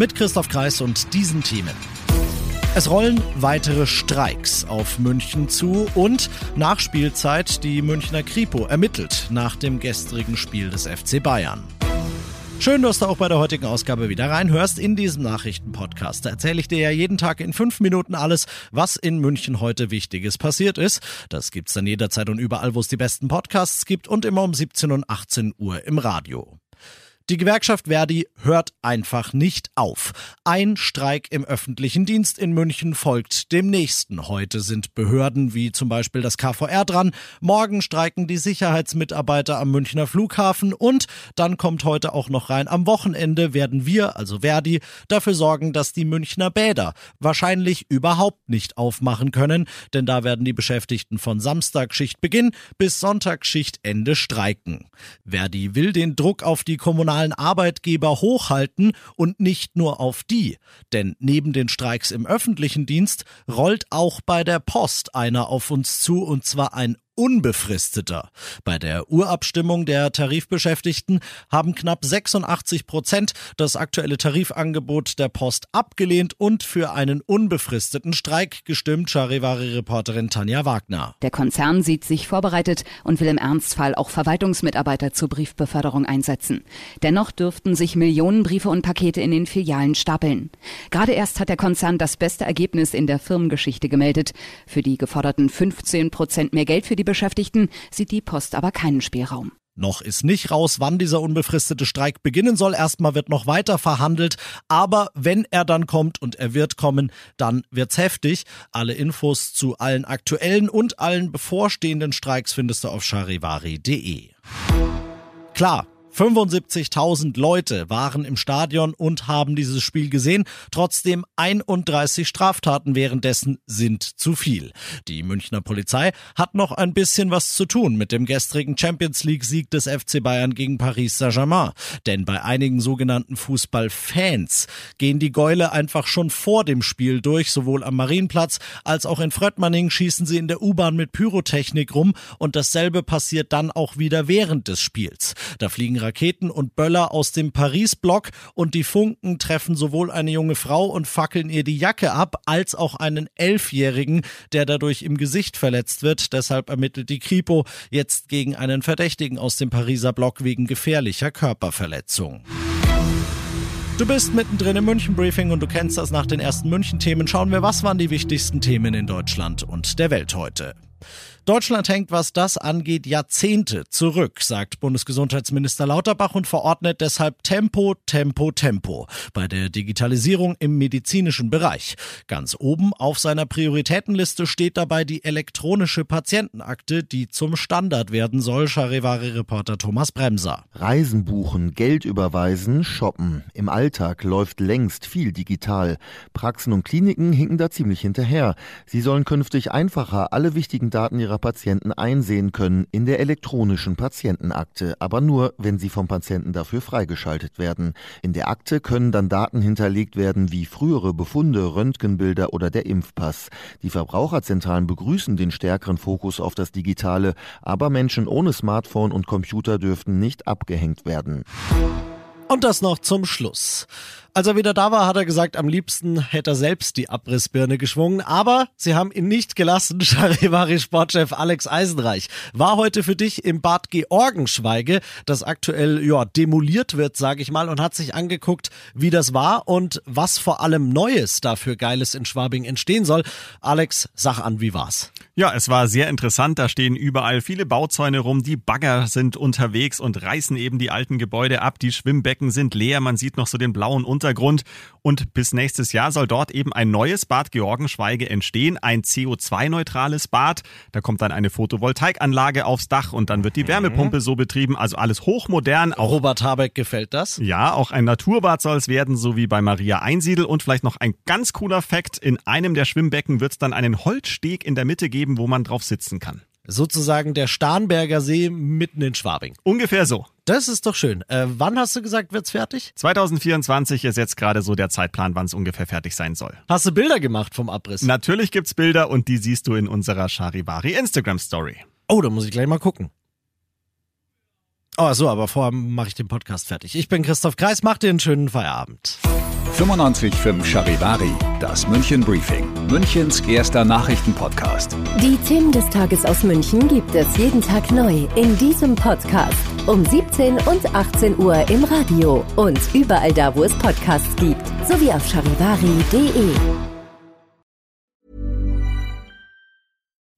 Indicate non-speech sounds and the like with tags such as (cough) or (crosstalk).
Mit Christoph Kreis und diesen Themen. Es rollen weitere Streiks auf München zu und nach Spielzeit die Münchner Kripo ermittelt nach dem gestrigen Spiel des FC Bayern. Schön, dass du auch bei der heutigen Ausgabe wieder reinhörst in diesem Nachrichtenpodcast. Da erzähle ich dir ja jeden Tag in fünf Minuten alles, was in München heute Wichtiges passiert ist. Das gibt's dann jederzeit und überall, wo es die besten Podcasts gibt und immer um 17 und 18 Uhr im Radio. Die Gewerkschaft Verdi hört einfach nicht auf. Ein Streik im öffentlichen Dienst in München folgt dem nächsten. Heute sind Behörden wie zum Beispiel das KVR dran. Morgen streiken die Sicherheitsmitarbeiter am Münchner Flughafen und dann kommt heute auch noch rein. Am Wochenende werden wir, also Verdi, dafür sorgen, dass die Münchner Bäder wahrscheinlich überhaupt nicht aufmachen können, denn da werden die Beschäftigten von Samstagschichtbeginn bis Sonntagsschichtende streiken. Verdi will den Druck auf die kommunalen nationalen Arbeitgeber hochhalten und nicht nur auf die. Denn neben den Streiks im öffentlichen Dienst rollt auch bei der Post einer auf uns zu und zwar ein unbefristeter. Bei der Urabstimmung der Tarifbeschäftigten haben knapp 86 Prozent das aktuelle Tarifangebot der Post abgelehnt und für einen unbefristeten Streik gestimmt, Charivari-Reporterin Tanja Wagner. Der Konzern sieht sich vorbereitet und will im Ernstfall auch Verwaltungsmitarbeiter zur Briefbeförderung einsetzen. Dennoch dürften sich Millionen Briefe und Pakete in den Filialen stapeln. Gerade erst hat der Konzern das beste Ergebnis in der Firmengeschichte gemeldet. Für die geforderten 15 Prozent mehr Geld für die Beschäftigten sieht die Post aber keinen Spielraum. Noch ist nicht raus, wann dieser unbefristete Streik beginnen soll. Erstmal wird noch weiter verhandelt. Aber wenn er dann kommt und er wird kommen, dann wird's heftig. Alle Infos zu allen aktuellen und allen bevorstehenden Streiks findest du auf charivari.de. Klar, 75.000 Leute waren im Stadion und haben dieses Spiel gesehen. Trotzdem 31 Straftaten währenddessen sind zu viel. Die Münchner Polizei hat noch ein bisschen was zu tun mit dem gestrigen Champions League Sieg des FC Bayern gegen Paris Saint-Germain. Denn bei einigen sogenannten Fußballfans gehen die Gäule einfach schon vor dem Spiel durch. Sowohl am Marienplatz als auch in Fröttmanning schießen sie in der U-Bahn mit Pyrotechnik rum und dasselbe passiert dann auch wieder während des Spiels. Da fliegen Raketen und Böller aus dem Paris-Block und die Funken treffen sowohl eine junge Frau und fackeln ihr die Jacke ab, als auch einen Elfjährigen, der dadurch im Gesicht verletzt wird. Deshalb ermittelt die Kripo jetzt gegen einen Verdächtigen aus dem Pariser Block wegen gefährlicher Körperverletzung. Du bist mittendrin im München-Briefing und du kennst das nach den ersten München-Themen. Schauen wir, was waren die wichtigsten Themen in Deutschland und der Welt heute. Deutschland hängt, was das angeht, Jahrzehnte zurück, sagt Bundesgesundheitsminister Lauterbach und verordnet deshalb Tempo, Tempo, Tempo bei der Digitalisierung im medizinischen Bereich. Ganz oben auf seiner Prioritätenliste steht dabei die elektronische Patientenakte, die zum Standard werden soll, Charivari-Reporter Thomas Bremser. Reisen buchen, Geld überweisen, shoppen. Im Alltag läuft längst viel digital. Praxen und Kliniken hinken da ziemlich hinterher. Sie sollen künftig einfacher alle wichtigen Daten ihrer Patienten einsehen können in der elektronischen Patientenakte, aber nur, wenn sie vom Patienten dafür freigeschaltet werden. In der Akte können dann Daten hinterlegt werden wie frühere Befunde, Röntgenbilder oder der Impfpass. Die Verbraucherzentralen begrüßen den stärkeren Fokus auf das Digitale, aber Menschen ohne Smartphone und Computer dürften nicht abgehängt werden. Und das noch zum Schluss. Als er wieder da war, hat er gesagt, am liebsten hätte er selbst die Abrissbirne geschwungen. Aber sie haben ihn nicht gelassen. (laughs) Charivari-Sportchef Alex Eisenreich war heute für dich im Bad Georgenschweige, das aktuell ja, demoliert wird, sage ich mal, und hat sich angeguckt, wie das war und was vor allem Neues dafür Geiles in Schwabing entstehen soll. Alex, sag an, wie war's? Ja, es war sehr interessant. Da stehen überall viele Bauzäune rum. Die Bagger sind unterwegs und reißen eben die alten Gebäude ab. Die Schwimmbecken sind leer, man sieht noch so den blauen Untergrund. Und bis nächstes Jahr soll dort eben ein neues Bad Georgenschweige entstehen, ein CO2-neutrales Bad. Da kommt dann eine Photovoltaikanlage aufs Dach und dann wird die Wärmepumpe so betrieben, also alles hochmodern. Auch Robert Habeck gefällt das? Ja, auch ein Naturbad soll es werden, so wie bei Maria Einsiedel. Und vielleicht noch ein ganz cooler Fakt, in einem der Schwimmbecken wird es dann einen Holzsteg in der Mitte geben, wo man drauf sitzen kann. Sozusagen der Starnberger See mitten in Schwabing. Ungefähr so. Das ist doch schön. Äh, wann hast du gesagt, wird's fertig? 2024 ist jetzt gerade so der Zeitplan, wann es ungefähr fertig sein soll. Hast du Bilder gemacht vom Abriss? Natürlich gibt's Bilder und die siehst du in unserer Charivari Instagram Story. Oh, da muss ich gleich mal gucken. Oh, so, aber vorher mache ich den Podcast fertig. Ich bin Christoph Kreis, mach dir einen schönen Feierabend. 95.5 Charivari, das München Briefing, Münchens erster Nachrichtenpodcast. Die Themen des Tages aus München gibt es jeden Tag neu in diesem Podcast. Um 17 und 18 Uhr im Radio und überall da, wo es Podcasts gibt. Sowie auf charivari.de.